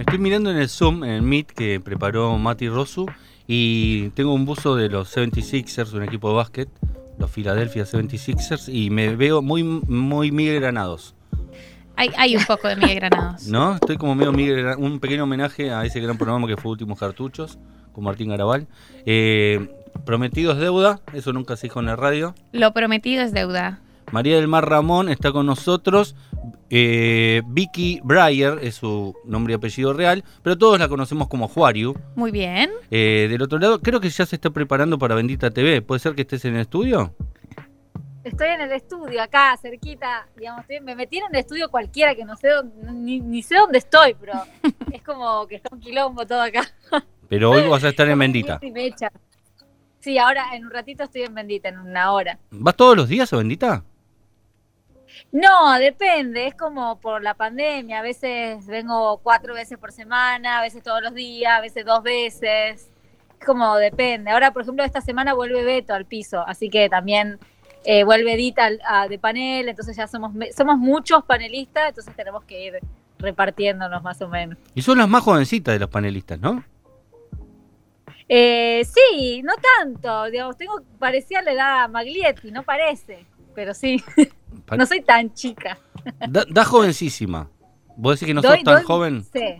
Me estoy mirando en el Zoom, en el Meet que preparó Mati Rosu y tengo un buzo de los 76ers, un equipo de básquet, los Philadelphia 76ers y me veo muy muy Miguel Granados. Hay, hay un poco de Miguel Granados. ¿No? Estoy como medio Miguel un pequeño homenaje a ese gran programa que fue Últimos Cartuchos con Martín Garabal. Eh, Prometidos deuda, eso nunca se dijo en la radio. Lo prometido es deuda. María del Mar Ramón está con nosotros. Eh, Vicky Breyer es su nombre y apellido real, pero todos la conocemos como Juariu. Muy bien. Eh, del otro lado, creo que ya se está preparando para Bendita TV. ¿Puede ser que estés en el estudio? Estoy en el estudio, acá, cerquita, digamos, estoy- me metí en un estudio cualquiera que no sé dónde- ni, ni sé dónde estoy, pero es como que está un quilombo todo acá. Pero hoy vas a estar en Bendita. Sí, ahora en un ratito estoy en Bendita, en una hora. ¿Vas todos los días a Bendita? No, depende, es como por la pandemia, a veces vengo cuatro veces por semana, a veces todos los días, a veces dos veces, es como depende. Ahora, por ejemplo, esta semana vuelve Beto al piso, así que también eh, vuelve Edita de panel, entonces ya somos, somos muchos panelistas, entonces tenemos que ir repartiéndonos más o menos. Y son las más jovencitas de los panelistas, ¿no? Eh, sí, no tanto, digamos, tengo, parecía la edad Maglietti, no parece, pero sí, no soy tan chica. Da, da jovencísima. ¿Vos decís que no Doy- sos tan doy- joven? Sé.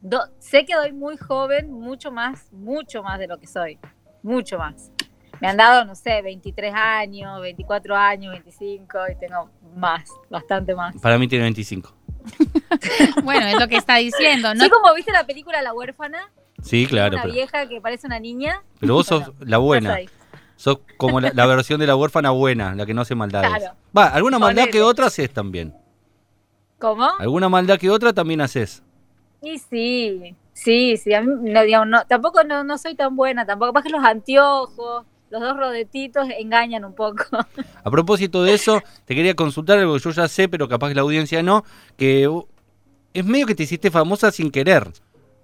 Do- sé que doy muy joven, mucho más, mucho más de lo que soy. Mucho más. Me han dado, no sé, 23 años, 24 años, 25 y tengo más, bastante más. Para mí tiene 25. Bueno, es lo que está diciendo. ¿no? Soy como viste la película La huérfana, Sí, claro. una Pero, vieja que parece una niña. pero vos sos la buena. Más. Sos como la, la versión de la huérfana buena, la que no hace maldades. Claro. Va, alguna maldad que otra haces también. ¿Cómo? Alguna maldad que otra también haces. Y sí, sí, sí. A mí, no, digamos, no, tampoco no, no soy tan buena, tampoco. Capaz que los anteojos, los dos rodetitos engañan un poco. A propósito de eso, te quería consultar algo que yo ya sé, pero capaz que la audiencia no, que es medio que te hiciste famosa sin querer.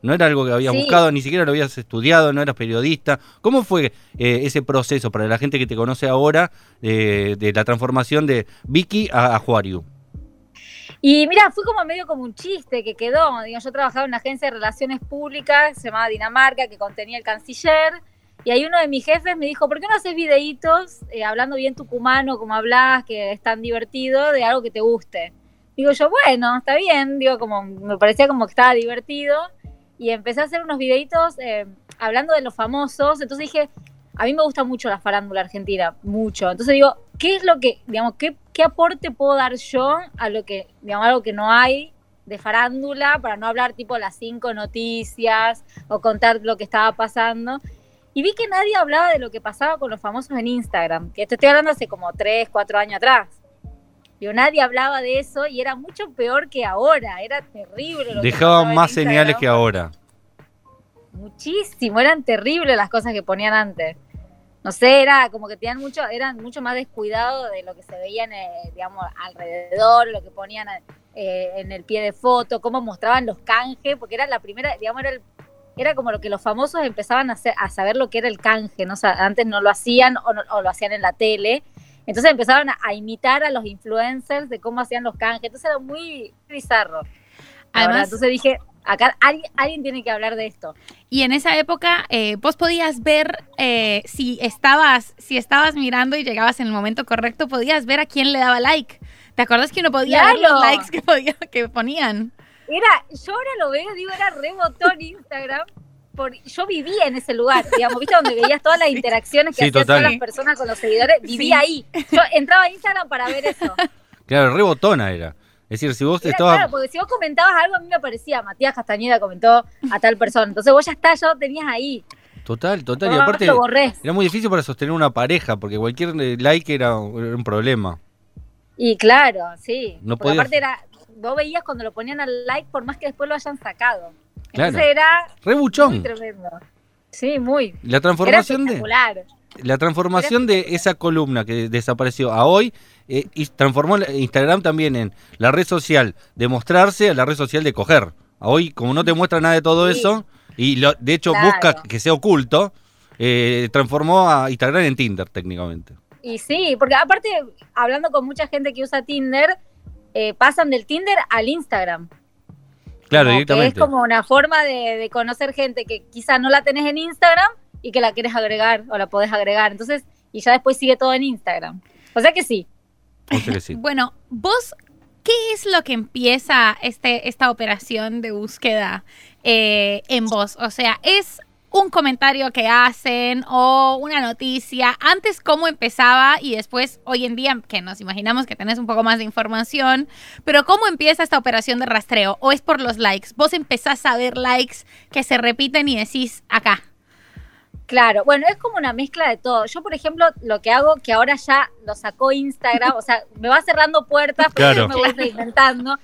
No era algo que habías Sí. buscado, ni siquiera lo habías estudiado, no eras periodista. ¿Cómo fue eh, ese proceso para la gente que te conoce ahora eh, de la transformación de Vicky a, a Juariu? Y mira, fue como medio como un chiste que quedó. Digo, yo trabajaba en una agencia de relaciones públicas, se llamaba Dinamarca, que contenía el canciller. Y ahí uno de mis jefes me dijo, ¿por qué no haces videitos eh, hablando bien tucumano, como hablas, que es tan divertido, de algo que te guste? Digo yo, bueno, está bien. Digo, como me parecía como que estaba divertido. Y empecé a hacer unos videitos eh, hablando de los famosos. Entonces dije, a mí me gusta mucho la farándula argentina, mucho. Entonces digo, ¿qué es lo que, digamos, qué, qué aporte puedo dar yo a lo que, digamos, algo que no hay de farándula para no hablar tipo las cinco noticias o contar lo que estaba pasando? Y vi que nadie hablaba de lo que pasaba con los famosos en Instagram, que te estoy hablando hace como tres, cuatro años atrás. Digo, nadie hablaba de eso y era mucho peor que ahora, era terrible. Lo Dejaban más señales que ahora. Muchísimo, eran terribles las cosas que ponían antes. No sé, era como que tenían mucho, eran mucho más descuidados de lo que se veía en, el, digamos, alrededor, lo que ponían eh, en el pie de foto, cómo mostraban los canjes, porque era la primera, digamos, era, el- era como lo que los famosos empezaban a, hacer, a saber lo que era el canje, ¿no? O sea, antes no lo hacían o, no- o lo hacían en la tele. Entonces empezaban a, a imitar a los influencers de cómo hacían los canjes. Entonces era muy bizarro. verdad. Además- entonces dije, acá alguien, alguien tiene que hablar de esto. Y en esa época eh, vos podías ver eh, si estabas si estabas mirando y llegabas en el momento correcto, podías ver a quién le daba like. ¿Te acuerdas que uno podía ver los likes que, podía, que ponían? Era, yo ahora lo veo, digo, era re botón Instagram. Por, yo vivía en ese lugar, digamos, ¿viste? Donde veías todas las interacciones que Sí, hacían todas las personas con los seguidores. Vivía ahí. Yo entraba a Instagram para ver eso. Claro, rebotona era. Es decir, si vos Era, estabas... claro, porque si vos comentabas algo, a mí me aparecía, Matías Castañeda comentó a tal persona. Entonces vos ya está, ya lo tenías ahí. Total, total. Y aparte lo era muy difícil para sostener una pareja, porque cualquier eh, like era un era un problema. Y claro, sí. No porque podías- aparte era, vos veías cuando lo ponían al like, por más que después lo hayan sacado. Claro. Entonces era Re muy buchón. tremendo. Sí, muy. La Era transformación de... La transformación de esa columna que desapareció a hoy eh, y transformó Instagram también en la red social de mostrarse a la red social de coger. A hoy, como no te muestra nada de todo Sí. eso, y lo- de hecho Claro. busca que sea oculto, eh, transformó a Instagram en Tinder técnicamente. Y sí, porque aparte, hablando con mucha gente que usa Tinder, eh, pasan del Tinder al Instagram. Claro, Como que directamente. es como una forma de, de conocer gente que quizás no la tenés en Instagram y que la quieres agregar o la podés agregar. Entonces, y ya después sigue todo en Instagram. O sea que sí. O sea que sí. Bueno, vos, ¿qué es lo que empieza este, esta operación de búsqueda eh, en vos? O sea, ¿es un comentario que hacen o una noticia? Antes, ¿cómo empezaba? Y después, hoy en día, que nos imaginamos que tenés un poco más de información, pero ¿cómo empieza esta operación de rastreo? ¿O es por los likes? Vos empezás a ver likes que se repiten y decís acá. Claro, bueno, es como una mezcla de todo. Yo, por ejemplo, lo que hago, que ahora ya lo sacó Instagram, o sea, me va cerrando puertas, pero Claro. me voy reinventando.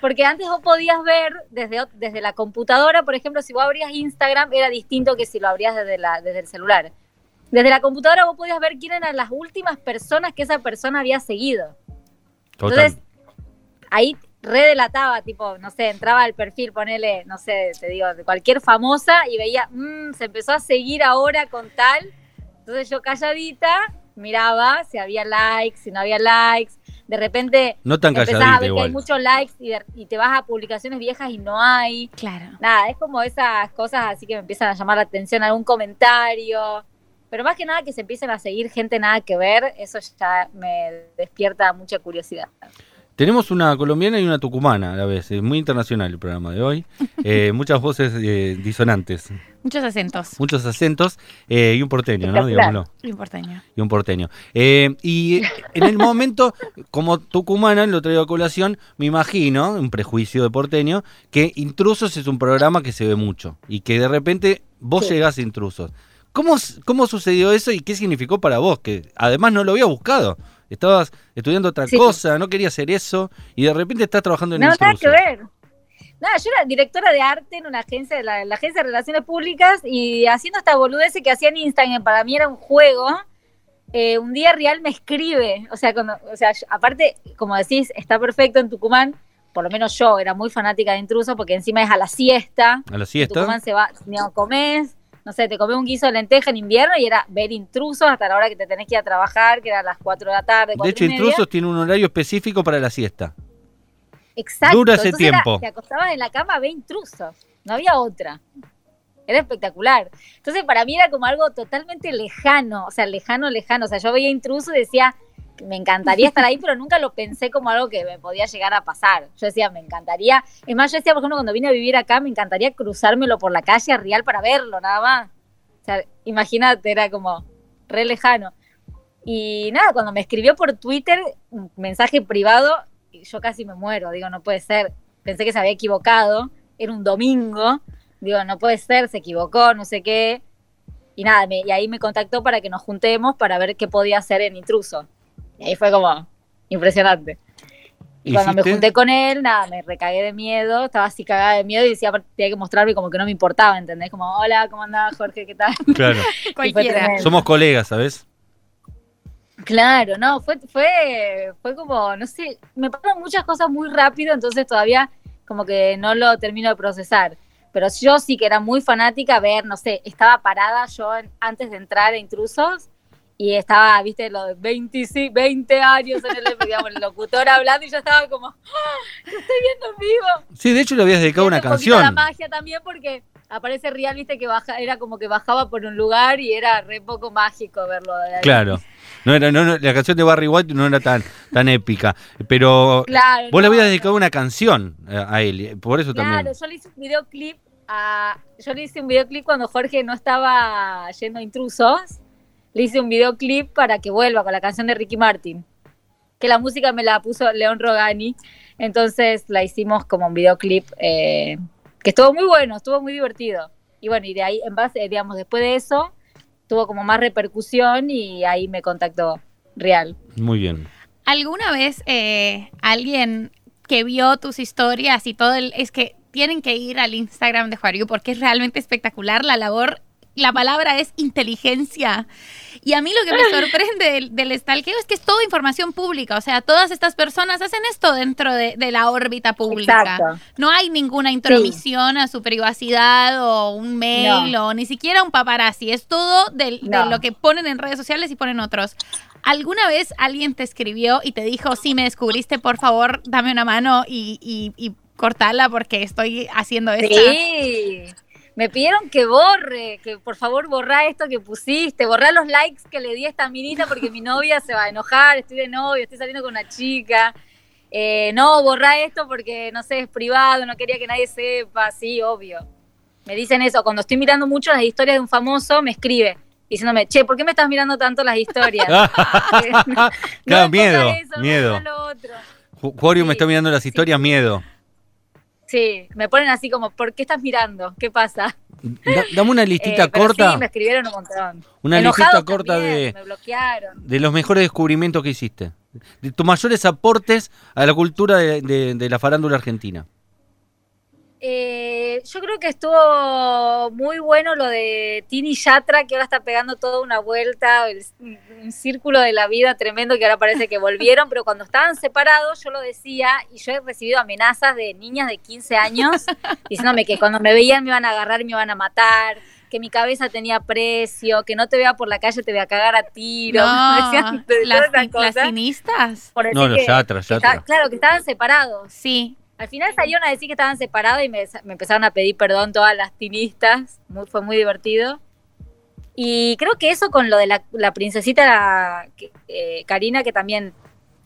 Porque antes vos podías ver desde, desde la computadora, por ejemplo, si vos abrías Instagram, era distinto que si lo abrías desde, la, desde el celular. Desde la computadora vos podías ver quién eran las últimas personas que esa persona había seguido. Total. Entonces, ahí redelataba, tipo, no sé, entraba al perfil, ponele, no sé, te digo, de cualquier famosa y veía, "Mm, se empezó a seguir ahora con tal. Entonces yo calladita miraba si había likes, si no había likes. De repente no tan empezás a que hay igual. muchos likes y, de- y te vas a publicaciones viejas y no hay. Claro. Nada, es como esas cosas así que me empiezan a llamar la atención, algún comentario. Pero más que nada que se empiecen a seguir gente nada que ver, eso ya me despierta mucha curiosidad. Tenemos una colombiana y una tucumana a la vez. Es muy internacional el programa de hoy. Eh, muchas voces eh, disonantes, Muchos acentos. muchos acentos eh, y un porteño, ¿no? Digámoslo. Importante. Y un porteño. Eh, y en el momento, como tucumana, lo traigo a colación, me imagino, un prejuicio de porteño, que Intrusos es un programa que se ve mucho y que de repente vos Sí. llegás a Intrusos. ¿Cómo, ¿Cómo sucedió eso y qué significó para vos? Que además no lo había buscado. Estabas estudiando otra Sí. cosa, no querías hacer eso y de repente estás trabajando en No, nada que ver. Nada, yo era directora de arte en una agencia, la, la agencia de relaciones públicas, y haciendo esta boludez que hacía en Instagram, para mí era un juego. eh, un día real me escribe, o sea, cuando, o sea, yo- aparte, como decís, está perfecto en Tucumán, por lo menos yo era muy fanática de intruso, porque encima es a la siesta, A la en siesta. Tucumán se va, digamos, comés, no sé, te comés un guiso de lenteja en invierno y era ver intrusos hasta la hora que te tenés que ir a trabajar, que era a las 4 de la tarde. De hecho. Intrusos tiene un horario específico para la siesta. Exacto. Dura ese Entonces era- tiempo. te acostabas en la cama, ve intrusos. No había otra. Era espectacular. Entonces, para mí era como algo totalmente lejano. O sea, lejano, lejano. O sea, yo veía intrusos y decía, me encantaría estar ahí, pero nunca lo pensé como algo que me podía llegar a pasar. Yo decía, me encantaría. Es más, yo decía, por ejemplo, cuando vine a vivir acá, me encantaría cruzármelo por la calle Real para verlo, nada más. O sea, imagínate, era como re lejano. Y nada, cuando me escribió por Twitter, un mensaje privado, yo casi me muero. Digo, no puede ser. Pensé que se había equivocado. Era un domingo. Digo, no puede ser, se equivocó, no sé qué. Y nada, me- y ahí me contactó para que nos juntemos para ver qué podía hacer en intruso. Y ahí fue como impresionante. Y cuando me junté con él, nada, me recagué de miedo, estaba así cagada de miedo y decía, aparte, tenía que mostrarme como que no me importaba, ¿entendés? Como, hola, ¿cómo andás, Jorge? ¿Qué tal? Claro. Cualquiera. Somos colegas, ¿sabes? Claro, no, fue, fue, fue como, no sé, me pasan muchas cosas muy rápido, entonces todavía como que no lo termino de procesar. Pero yo sí que era muy fanática, a ver, no sé, estaba parada yo en- antes de entrar a Intrusos y estaba, viste, los de 25, 20 años en el, digamos, el locutor hablando y yo estaba como, ¡Ah! lo estoy viendo en vivo. Sí, de hecho le habías dedicado una un poquito La canción. magia también porque aparece Real, viste, que baja, era como que bajaba por un lugar y era re poco mágico verlo de ahí. Claro. No era, no, no, la canción de Barry White no era tan, tan épica. Pero Claro, vos le no, habías no. dedicado una canción a él. Por eso Claro, también. yo le hice un videoclip a, yo le hice un videoclip cuando Jorge no estaba yendo a intrusos. Le hice un videoclip para que vuelva con la canción de Ricky Martin. Que la música me la puso León Rogani. Entonces la hicimos como un videoclip eh, que estuvo muy bueno, estuvo muy divertido. Y bueno, y de ahí, en base, digamos, después de eso, tuvo como más repercusión y ahí me contactó Real. Muy bien. ¿Alguna vez eh, alguien que vio tus historias y todo el... Es que tienen que ir al Instagram de Juariu porque es realmente espectacular la labor. La palabra es inteligencia. Y a mí lo que me sorprende del, del stalkeo es que es toda información pública. O sea, todas estas personas hacen esto dentro de, de la órbita pública. Exacto. No hay ninguna intromisión a su privacidad o un mail o ni siquiera un paparazzi. Es todo del- de lo que ponen en redes sociales y ponen otros. ¿Alguna vez alguien te escribió y te dijo, si me descubriste, por favor, dame una mano y, y- y cortarla porque estoy haciendo esto. Sí. Me pidieron que borre, que por favor borra esto que pusiste, borra los likes que le di a esta minita porque mi novia se va a enojar, estoy de novio, estoy saliendo con una chica. Eh, no, borra esto porque, no sé, es privado, no quería que nadie sepa, sí, obvio. Me dicen eso, cuando estoy mirando mucho las historias de un famoso, me escribe diciéndome, che, ¿por qué me estás mirando tanto las historias? claro, me miedo, eso, no me miedo. lo otro. Está mirando las sí. historias, miedo. Sí, me ponen así como, ¿por qué estás mirando? ¿Qué pasa? Da- dame una listita Eh, corta Sí, me escribieron un montón. Una listita corta también, de- Me bloquearon. de los mejores descubrimientos que hiciste. De tus mayores aportes a la cultura de, de- de la farándula argentina. Eh, yo creo que estuvo muy bueno lo de Tini Yatra, que ahora está pegando toda una vuelta, el- un círculo de la vida tremendo que ahora parece que volvieron, pero cuando estaban separados yo lo decía y yo he recibido amenazas de niñas de 15 años diciéndome que cuando me veían me iban a agarrar y me iban a matar, que mi cabeza tenía precio, que no te vea por la calle te voy a cagar a tiro. Decían las, las cinistas. por No, los que- Yatra, claro, que estaban separados. Sí. Al final salieron a decir que estaban separados y me, me empezaron a pedir perdón todas las tinistas. Muy, fue muy divertido. Y creo que eso con lo de la, la princesita que- eh, Karina, que también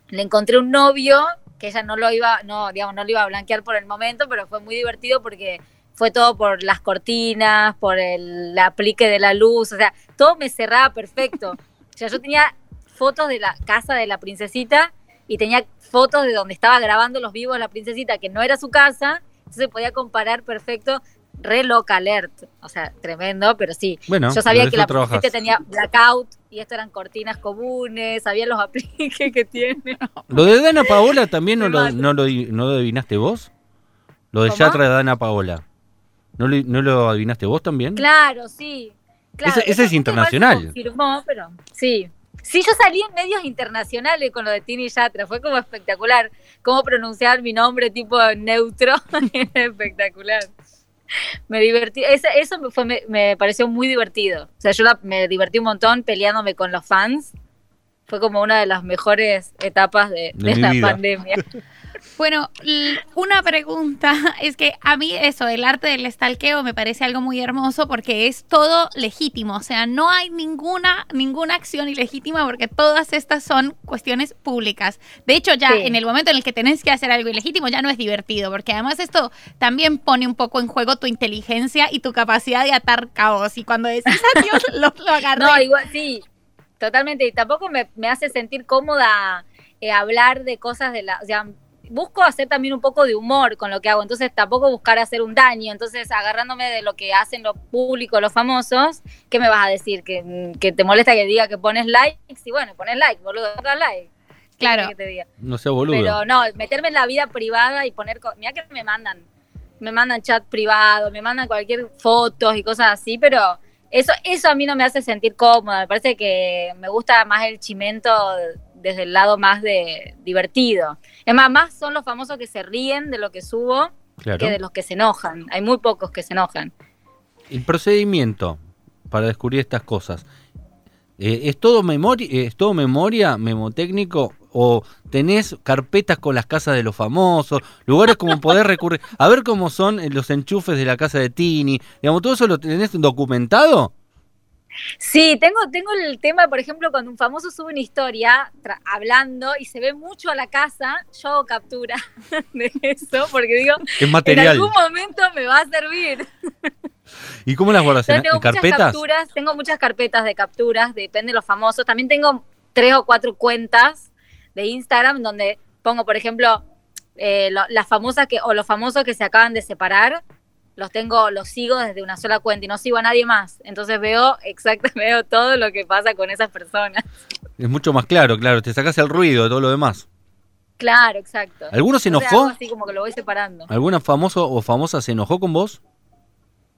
le encontré un novio, que ella no lo iba, no, digamos, no lo iba a blanquear por el momento, pero fue muy divertido porque fue todo por las cortinas, por el aplique de la luz, o sea, todo me cerraba perfecto. O sea, yo tenía fotos de la casa de la princesita y tenía fotos de donde estaba grabando los vivos la princesita, que no era su casa, entonces podía comparar perfecto, re loca alert, o sea, tremendo, pero sí. Bueno, Yo sabía que la princesita tenía blackout y esto eran cortinas comunes, sabía los apliques que tiene. Lo de Dana Paola también no lo, no, lo, no lo adivinaste vos. Lo de ¿Cómo? Yatra de Dana Paola. ¿No lo, ¿No lo adivinaste vos también? Claro, sí. Claro, Ese- es internacional. confirmó, pero sí. Sí, yo salí en medios internacionales con lo de Tini Yatra, fue como espectacular. Cómo pronunciar mi nombre tipo neutro, espectacular. Me divertí, eso me, fue, me, me pareció muy divertido. O sea, yo la- me divertí un montón peleándome con los fans. Fue como una de las mejores etapas de, De de mi la vida. pandemia. Bueno, una pregunta es que a mí eso, el arte del estalqueo me parece algo muy hermoso porque es todo legítimo, o sea, no hay ninguna ninguna acción ilegítima porque todas estas son cuestiones públicas. De hecho, ya Sí. en el momento en el que tenés que hacer algo ilegítimo ya no es divertido, porque además esto también pone un poco en juego tu inteligencia y tu capacidad de atar caos y cuando decís adiós lo, lo agarré. No, igual, sí, totalmente. Y tampoco me, me hace sentir cómoda eh, hablar de cosas de la. O sea, busco hacer también un poco de humor con lo que hago. Entonces, tampoco buscar hacer un daño. Entonces, agarrándome de lo que hacen los públicos, los famosos, ¿qué me vas a decir? ¿Que, que te molesta que diga que pones likes? Y bueno, pones like, boludo, toca like. ¿Qué Claro. que te diga? No sea boludo. Pero no, meterme en la vida privada y poner. Mira que me mandan. Me mandan chat privado, me mandan cualquier fotos y cosas así, pero eso, eso a mí no me hace sentir cómoda. Me parece que me gusta más el chimento desde el lado más de divertido. Es más, más son los famosos que se ríen de lo que subo claro. que de los que se enojan. Hay muy pocos que se enojan. El procedimiento para descubrir estas cosas. eh, ¿Es todo memoria, es todo memoria, memotécnico? ¿O tenés carpetas con las casas de los famosos? Lugares como poder recurrir. A ver cómo son los enchufes de la casa de Tini. Digamos, ¿todo eso lo tenés documentado? Sí, tengo, tengo el tema, por ejemplo, cuando un famoso sube una historia hablando y se ve mucho a la casa, yo hago captura de eso, porque digo, Es en algún momento me va a servir. ¿Y cómo las guardas? ¿En, tengo muchas carpetas? capturas, tengo muchas carpetas de capturas, depende de los famosos. También tengo tres o cuatro cuentas de Instagram donde pongo, por ejemplo, eh, lo- las famosas que, o los famosos que se acaban de separar, los tengo, los sigo desde una sola cuenta y no sigo a nadie más. Entonces veo exactamente, veo todo lo que pasa con esas personas. Es mucho más claro, claro. Te sacás el ruido de todo lo demás. Claro, exacto. ¿Alguno se enojó? así como que lo voy separando. ¿Alguna famoso o famosa se enojó con vos?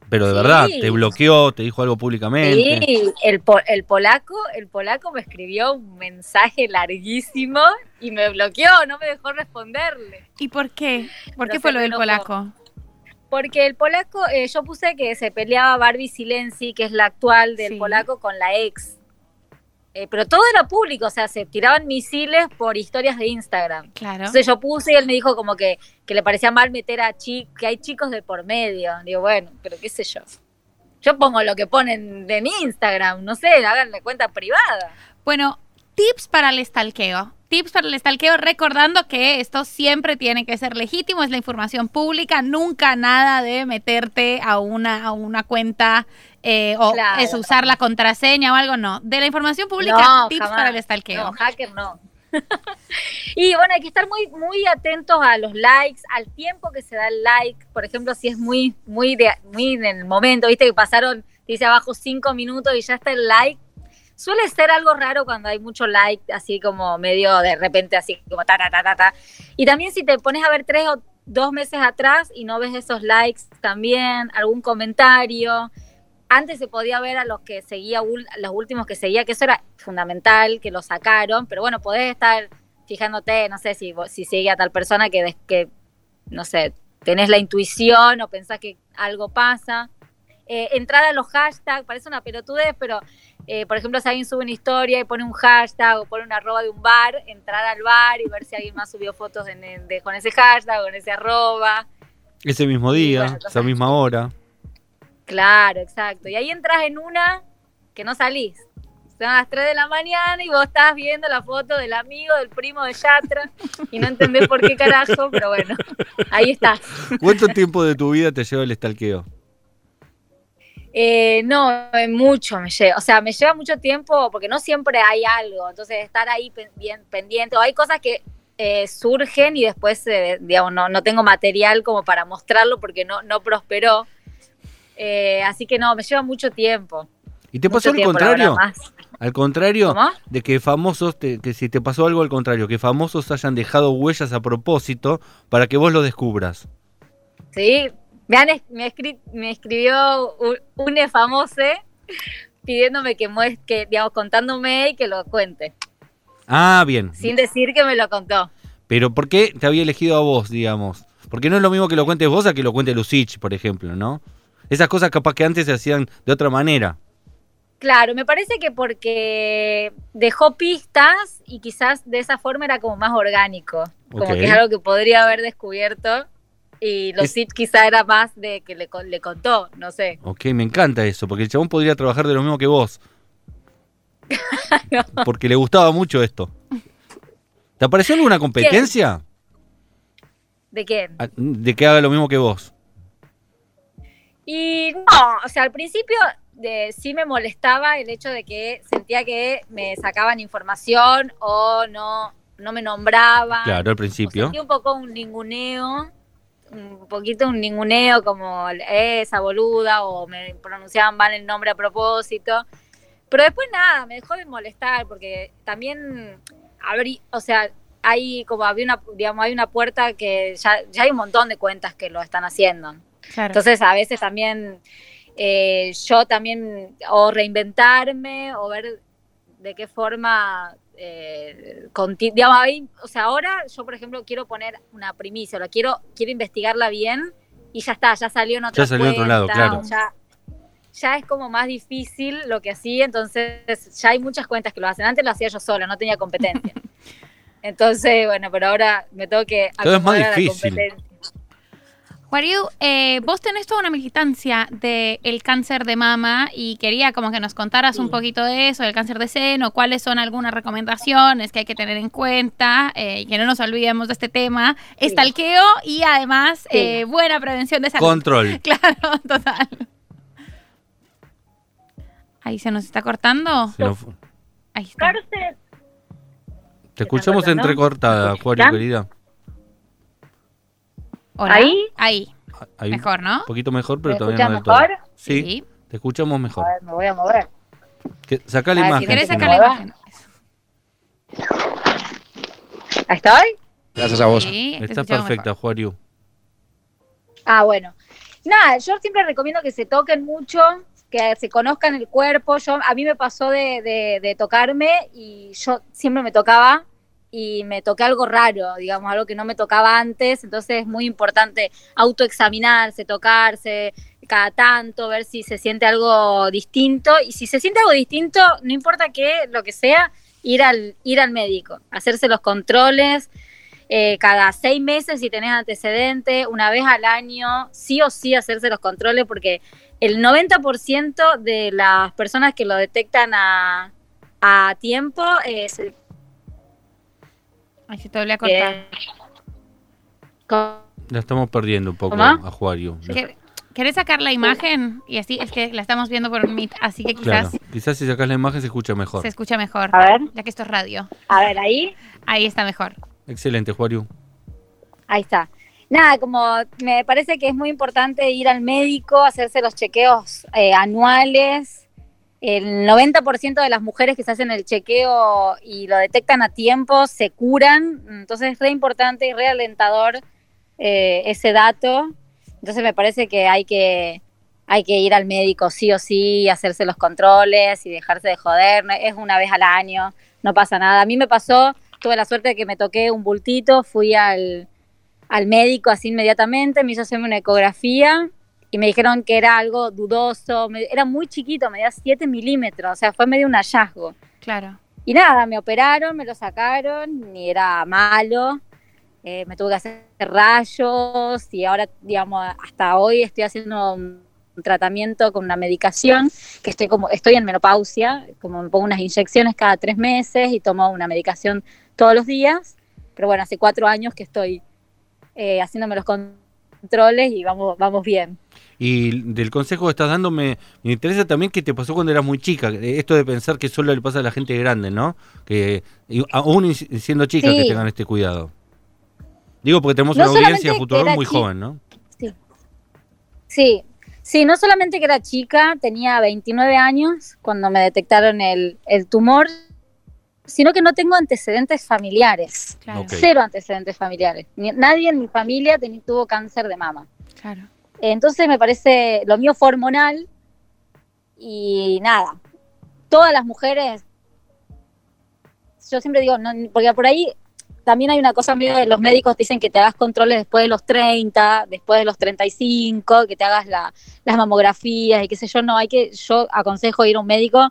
Pero de Sí. verdad, te bloqueó, te dijo algo públicamente. Sí, el, po- el polaco, el polaco me escribió un mensaje larguísimo y me bloqueó, no me dejó responderle. ¿Y por qué? ¿Por No qué fue lo del enojó. polaco? Porque el polaco, eh, yo puse que se peleaba Barbie Silenzi, que es la actual del Sí. polaco, con la ex. eh, pero todo era público, o sea, se tiraban misiles por historias de Instagram. Claro. Entonces yo puse y él me dijo como que, que le parecía mal meter a chicos, que hay chicos de por medio. Digo, bueno, pero qué sé yo. Yo pongo lo que ponen en Instagram, no sé, hagan la cuenta privada. Bueno, tips para el estalqueo. Tips para el estalqueo, recordando que esto siempre tiene que ser legítimo, es la información pública, nunca nada de meterte a una, a una cuenta eh, o Claro. es usar la contraseña o algo, no. De la información pública, No, tips jamás. para el estalqueo. No, hacker no. y bueno, hay que estar muy, muy atentos a los likes, al tiempo que se da el like. Por ejemplo, si es muy, muy, de, muy en el momento, viste que pasaron, dice abajo cinco minutos y ya está el like. Suele ser algo raro cuando hay mucho like, así como medio de repente, así como ta, ta, ta, ta, ta. Y también si te pones a ver tres o dos meses atrás y no ves esos likes también, algún comentario. Antes se podía ver a los que seguía, los últimos que seguía, que eso era fundamental, que lo sacaron, pero bueno, podés estar fijándote, no sé, si, si sigue a tal persona que, que, no sé, tenés la intuición o pensás que algo pasa. Eh, entrar a los hashtags, parece una pelotudez, pero eh, por ejemplo, si alguien sube una historia y pone un hashtag o pone una arroba de un bar, entrar al bar y ver si alguien más subió fotos de- con ese hashtag o con ese arroba. Ese mismo día, bueno, esa misma hora. Claro, exacto. Y ahí entras en una que no salís. Son las 3 de la mañana y vos estás viendo la foto del amigo, del primo de Yatra y no entendés por qué carajo, pero bueno, ahí estás. ¿Cuánto tiempo de tu vida te lleva el estalqueo? Eh, no, mucho me lleva, o sea, me lleva mucho tiempo porque no siempre hay algo, entonces estar ahí pen- bien pendiente, o hay cosas que eh, surgen y después, eh, digamos, no, no tengo material como para mostrarlo porque no, no prosperó, Eh, así que no, me lleva mucho tiempo. ¿Y te pasó al contrario? Al contrario, ¿Cómo? de que famosos, te- que si te pasó algo al contrario, que famosos hayan dejado huellas a propósito para que vos lo descubras. Sí, me, han me, escri- me escribió un, un famoso pidiéndome que muestre, digamos, contándome y que lo cuente, Ah, bien. sin decir que me lo contó. Pero ¿por qué te había elegido a vos, digamos? Porque no es lo mismo que lo cuentes vos a que lo cuente Lucich, por ejemplo, ¿no? Esas cosas capaz que antes se hacían de otra manera. Claro, me parece que porque dejó pistas y quizás de esa forma era como más orgánico, como que es algo que podría haber descubierto y los sit quizá era más de que le, le contó, no sé. Ok, me encanta eso, porque el chabón podría trabajar de lo mismo que vos. Porque le gustaba mucho esto. ¿Te apareció alguna competencia ¿De quién? a- de que haga lo mismo que vos? Y no, o sea, al principio de, sí me molestaba el hecho de que sentía que me sacaban información o no, no me nombraban. Claro, al principio. Sentí un poco un ninguneo, un poquito un ninguneo como esa boluda o me pronunciaban mal el nombre a propósito. Pero después nada, me dejó de molestar porque también abrí, o sea, hay como había una, digamos, hay una puerta que ya, ya hay un montón de cuentas que lo están haciendo. Claro. Entonces a veces también eh, yo también o reinventarme o ver de qué forma, eh, digamos, ahí, o sea, ahora yo por ejemplo quiero poner una primicia, la quiero, quiero investigarla bien y ya está, ya salió en otra Ya salió en otro lado, cuenta, claro. Ya, ya es como más difícil lo que hacía, entonces ya hay muchas cuentas que lo hacen. Antes lo hacía yo sola, no tenía competencia. Entonces, bueno, pero ahora me tengo que Cada vez más difícil. Wariu, eh, vos tenés toda una militancia del cáncer de mama y quería como que nos contaras un poquito de eso, del cáncer de seno, cuáles son algunas recomendaciones que hay que tener en cuenta, eh, y que no nos olvidemos de este tema, Sí. estalqueo y además Sí. eh, buena prevención de salud. Control. Claro, total. Ahí se nos está cortando. Se Ahí está. Cárcel. Te escuchamos entrecortada, ¿Me Juario, querida. Hola. ¿Ahí? Ahí. Ahí, Mejor, ¿no? Un poquito mejor, pero ¿Me todavía no del escuchan todo. mejor? Sí, te escuchamos mejor. A ver, me voy a mover. Que, sacá la A ver, imagen. si ¿Querés sacar la imagen? ¿Ahí estoy? Gracias a vos. Sí, te Está escuchamos perfecta, Juario. Ah, bueno. Nada, yo siempre recomiendo que se toquen mucho, que se conozcan el cuerpo. Yo, a mí me pasó de, de- de tocarme y yo siempre me tocaba y me toqué algo raro, digamos, algo que no me tocaba antes. Entonces es muy importante autoexaminarse, tocarse, cada tanto, ver si se siente algo distinto. Y si se siente algo distinto, no importa qué, lo que sea, ir al, ir al médico, hacerse los controles. eh, cada seis meses si tenés antecedente, una vez al año, sí o sí hacerse los controles porque el 90% de las personas que lo detectan a, a tiempo eh, se- Ay, se te volvió a cortar. eh, con- La estamos perdiendo un poco ¿Cómo? a Juario. ¿Quer- ¿Querés sacar la imagen? Y así es que la estamos viendo por un Meet, así que Claro, quizás quizás si sacas la imagen se escucha mejor. se escucha mejor. A ver, Ya que esto es radio. a ver, ahí. Ahí está mejor. Excelente, Juario. Ahí está. Nada, como me parece que es muy importante ir al médico, hacerse los chequeos eh, anuales. El 90% de las mujeres que se hacen el chequeo y lo detectan a tiempo se curan. Entonces es re importante y re alentador eh, ese dato. Entonces me parece que hay que hay que ir al médico sí o sí, hacerse los controles y dejarse de joder. Es una vez al año, no pasa nada. A mí me pasó, tuve la suerte de que me toqué un bultito, fui al, al médico así inmediatamente, me hizo hacerme una ecografía y me dijeron que era algo dudoso, me- era muy chiquito, medía 7 milímetros, o sea, fue medio un hallazgo. Claro. Y nada, me operaron, me lo sacaron, y era malo, eh, me tuve que hacer rayos y ahora, digamos, hasta hoy estoy haciendo un tratamiento con una medicación, que estoy como, estoy en menopausia, como me pongo unas inyecciones cada tres meses y tomo una medicación todos los días, pero bueno, hace cuatro años que estoy eh, haciéndome los controles y vamos, vamos bien. Y del consejo que estás dando me, me interesa también que te pasó cuando eras muy chica. Esto de pensar que solo le pasa a la gente grande, ¿no? Que y aún siendo chica que Sí. tengan este cuidado. Digo porque tenemos No una audiencia futuro muy joven, ¿no? Sí, sí, no solamente que era chica, tenía 29 años cuando me detectaron el, el tumor, sino que no tengo antecedentes familiares. Claro. Cero antecedentes familiares. Ni- nadie en mi familia tuvo cáncer de mama. Claro. Entonces me parece, lo mío fue hormonal y nada, todas las mujeres, yo siempre digo, porque por ahí también hay una cosa medio de los médicos dicen que te hagas controles después de los 30, después de los 35, que te hagas la- las mamografías y qué sé yo, no, hay que, yo aconsejo ir a un médico,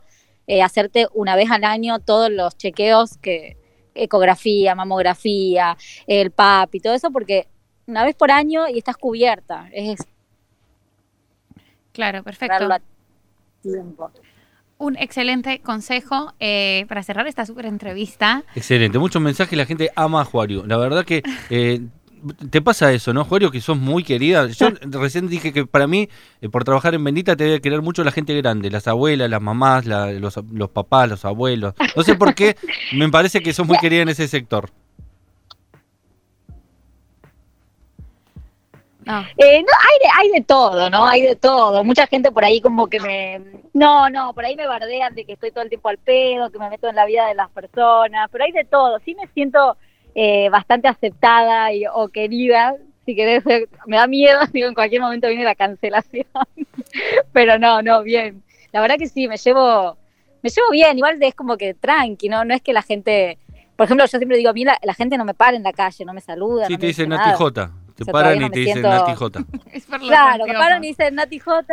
eh, hacerte una vez al año todos los chequeos que ecografía, mamografía, el PAP y todo eso, porque una vez por año y estás cubierta, es Claro, perfecto. darlo a tiempo. Un excelente consejo eh, para cerrar esta súper entrevista. Excelente, muchos mensajes, la gente ama a Juario. La verdad que eh, te pasa eso, ¿no, Juario? Que sos muy querida. Yo recién dije que para mí, eh, por trabajar en Bendita, te debe querer mucho la gente grande, las abuelas, las mamás, la- los, los papás, los abuelos. No sé por qué, me parece que sos muy querida en ese sector. No, Eh, no, hay de, hay de todo, ¿no? Hay de todo. Mucha gente por ahí como que me... No, no, por ahí me bardean de que estoy todo el tiempo al pedo, que me meto en la vida de las personas, pero hay de todo. Sí me siento eh, bastante aceptada y, o querida, si querés. ser- Me da miedo, digo, en cualquier momento viene la cancelación. pero no, no, bien. La verdad que sí, me llevo, me llevo bien. Igual es como que tranqui, ¿no? No es que la gente... Por ejemplo, yo siempre digo, a mí la, la gente no me para en la calle, no me saluda. Sí, no te me dicen dice Nati. J. Te O sea, paran y no te dicen siento- Nati J. es por los Claro, me paran y dicen Nati J.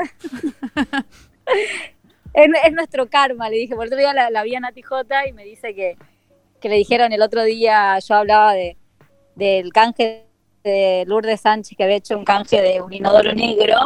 es, es nuestro karma, le dije. Por otro día la, la vi a Nati J y me dice que, que le dijeron el otro día, yo hablaba de del canje de Lourdes Sánchez, que había hecho un canje de un inodoro negro.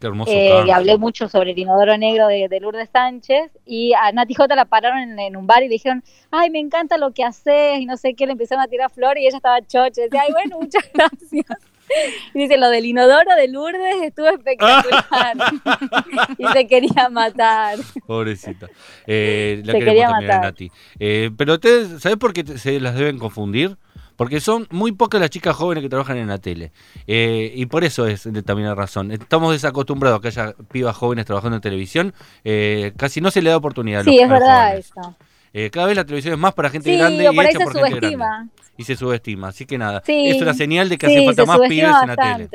Qué hermoso. Eh, y hablé mucho sobre el inodoro negro de, de Lourdes Sánchez. Y a Nati J la pararon en, en un bar y le dijeron, ay, me encanta lo que haces y no sé qué. Le empezaron a tirar flores y ella estaba chocha. Decía, ay, bueno, muchas gracias. Dice, lo del inodoro de Lourdes estuvo espectacular. y se quería matar. Pobrecita. Eh, la Se quería también a matar. Nati. Eh, pero ustedes, ¿sabés por qué se las deben confundir? Porque son muy pocas las chicas jóvenes que trabajan en la tele. Eh, y por eso es de- también la razón. Estamos desacostumbrados a que haya pibas jóvenes trabajando en televisión. Eh, casi no se le da oportunidad a los, Sí, a es los verdad eso. Eh, cada vez la televisión es más para gente Sí, grande y por ahí se subestima. Y se subestima. Así que nada, Sí, es una señal de que sí, hace falta más pibes en la tele.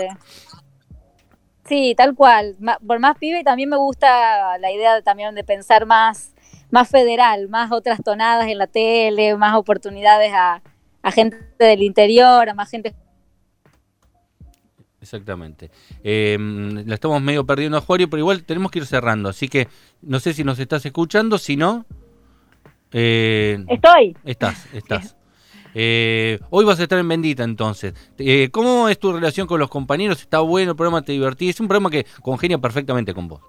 Sí, tal cual. Por más pibe también me gusta la idea de- también de pensar más, más federal, más otras tonadas en la tele, más oportunidades a, a gente del interior, a más gente Exactamente. Eh, la estamos medio perdiendo a Juario, pero igual tenemos que ir cerrando. Así que no sé si nos estás escuchando, si no... Eh, Estoy. Estás, estás. Eh, hoy vas a estar en Bendita entonces. Eh, ¿Cómo es tu relación con los compañeros? ¿Está bueno el programa? ¿Te divertís? Es un programa que congenia perfectamente con vos.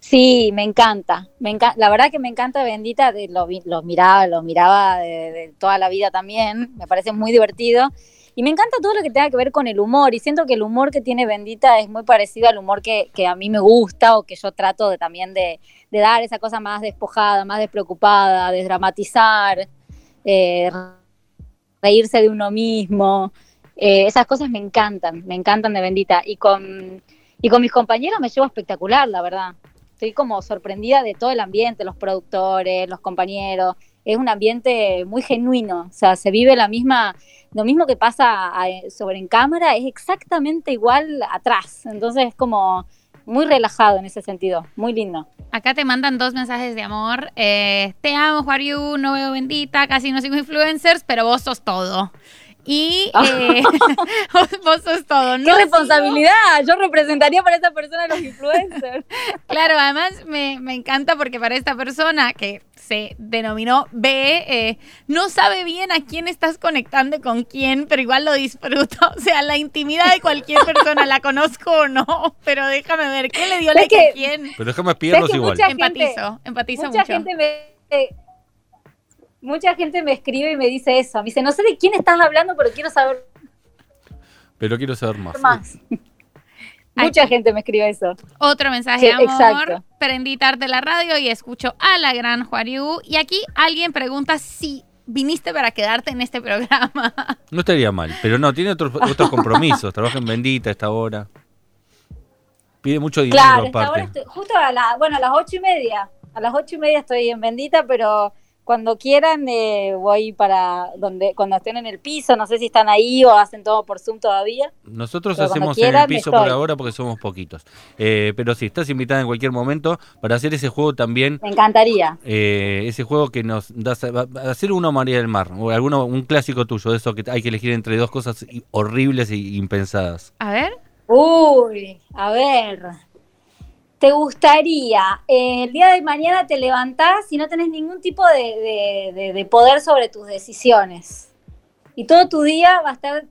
Sí, me encanta. Me enca- la verdad que me encanta Bendita, de- lo, lo miraba, lo miraba de, toda la vida también. Me parece muy divertido. Y me encanta todo lo que tenga que ver con el humor. Y siento que el humor que tiene Bendita es muy parecido al humor que, que a mí me gusta o que yo trato de, también de, de dar esa cosa más despojada, más despreocupada, desdramatizar, eh, reírse de uno mismo. Eh, esas cosas me encantan, me encantan de Bendita. Y con, y con mis compañeros me llevo espectacular, la verdad. Estoy como sorprendida de todo el ambiente, los productores, los compañeros. Es un ambiente muy genuino, o sea, se vive la misma, lo mismo que pasa a- sobre en cámara, es exactamente igual atrás. Entonces es como muy relajado en ese sentido, muy lindo. Acá te mandan dos mensajes de amor. Eh, te amo, Juariu, no veo bendita, casi no sigo influencers, pero vos sos todo. Y eh, vos, vos sos todo. ¡Qué No responsabilidad! Yo representaría para esa persona a los influencers. Claro, además me, me encanta porque para esta persona que se denominó B, eh, no sabe bien a quién estás conectando y con quién, pero igual lo disfruto. O sea, la intimidad de cualquier persona, la conozco o no, pero déjame ver, ¿quién le dio ¿Sabes like a que- quién? Pero déjame espiarlos que igual. mucha- gente- Empatizo, empatizo mucha mucho. gente me eh, mucha gente me escribe y me dice eso. Me dice, no sé de quién estás hablando, pero quiero saber Pero quiero saber más. más. mucha gente me escribe eso. Otro mensaje Sí, de amor. exacto. Prendí tarde la radio y escucho a la gran Juariu. Y aquí alguien pregunta si viniste para quedarte en este programa. No estaría mal, pero no, tiene otros, otros compromisos. Trabaja en Bendita a esta hora. Pide mucho dinero Claro, ahora aparte. estoy, justo a la, bueno, a las ocho y media. A las ocho y media estoy en Bendita, pero cuando quieran eh, voy para donde, cuando estén en el piso, no sé si están ahí o hacen todo por Zoom todavía. Nosotros Pero hacemos en el piso por ahora porque somos poquitos. Eh, pero sí, estás invitada en cualquier momento para hacer ese juego también. Me encantaría. eh, ese juego que nos da hacer uno María del Mar o alguno un clásico tuyo de eso que hay que elegir entre dos cosas horribles e impensadas. A ver. Uy, a ver. ¿Te gustaría eh, el día de mañana te levantás y no tenés ningún tipo de, de- de- de poder sobre tus decisiones? Y todo tu día va a estar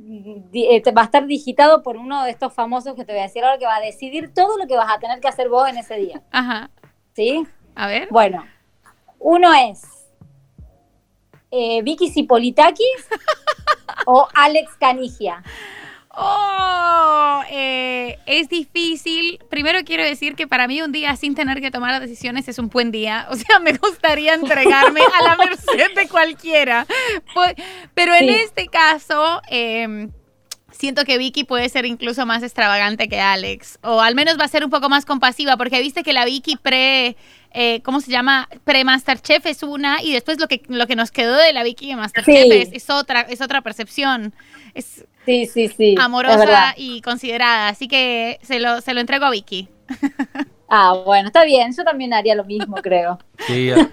eh, va a estar digitado por uno de estos famosos que te voy a decir ahora que va a decidir todo lo que vas a tener que hacer vos en ese día. Ajá. ¿Sí? A ver. Bueno, uno es eh, Vicky Sipolitakis o Alex Canigia. Oh, eh, es difícil. Primero quiero decir que para mí un día sin tener que tomar decisiones es un buen día. O sea, me gustaría entregarme a la merced de cualquiera. Pues, Pero en Sí. este caso, eh, siento que Vicky puede ser incluso más extravagante que Alex. O al menos va a ser un poco más compasiva, porque viste que la Vicky pre... eh, ¿Cómo se llama? Pre-Masterchef es una y después lo que, lo que nos quedó de la Vicky de Masterchef Sí. es, es otra, es otra percepción. Es, Sí, sí, sí. amorosa y considerada. Así que se lo, se lo entrego a Vicky. Ah, bueno, está bien. Yo también haría lo mismo, creo. Sí, a-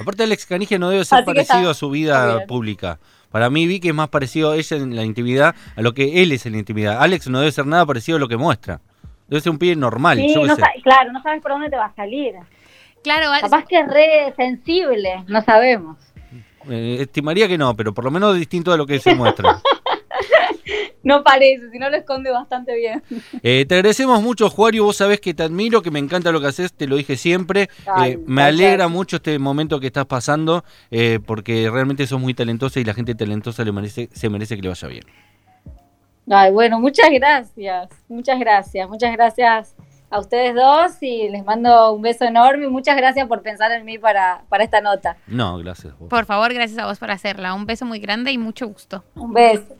aparte Alex Canigia no debe ser Así parecido está- a su vida pública. Para mí Vicky es más parecido a ella en la intimidad a lo que él es en la intimidad. Alex no debe ser nada parecido a lo que muestra. Debe ser un pibe normal, Sí, yo qué no sé. sa- claro, no sabes por dónde te va a salir. Claro, es- Capaz que es re sensible, no sabemos. Eh, estimaría que no, pero por lo menos distinto de lo que se muestra. No parece, si no lo esconde bastante bien. Eh, te agradecemos mucho, Juario. Vos sabés que te admiro, que me encanta lo que haces, te lo dije siempre. Ay, Eh, me alegra mucho este momento que estás pasando, eh, porque realmente sos muy talentosa y la gente talentosa le merece, se merece que le vaya bien. Ay, bueno, muchas gracias, muchas gracias, muchas gracias a ustedes dos y les mando un beso enorme y muchas gracias por pensar en mí para, para esta nota. No, gracias. vos. por favor, gracias a vos por hacerla. Un beso muy grande y mucho gusto. Un beso.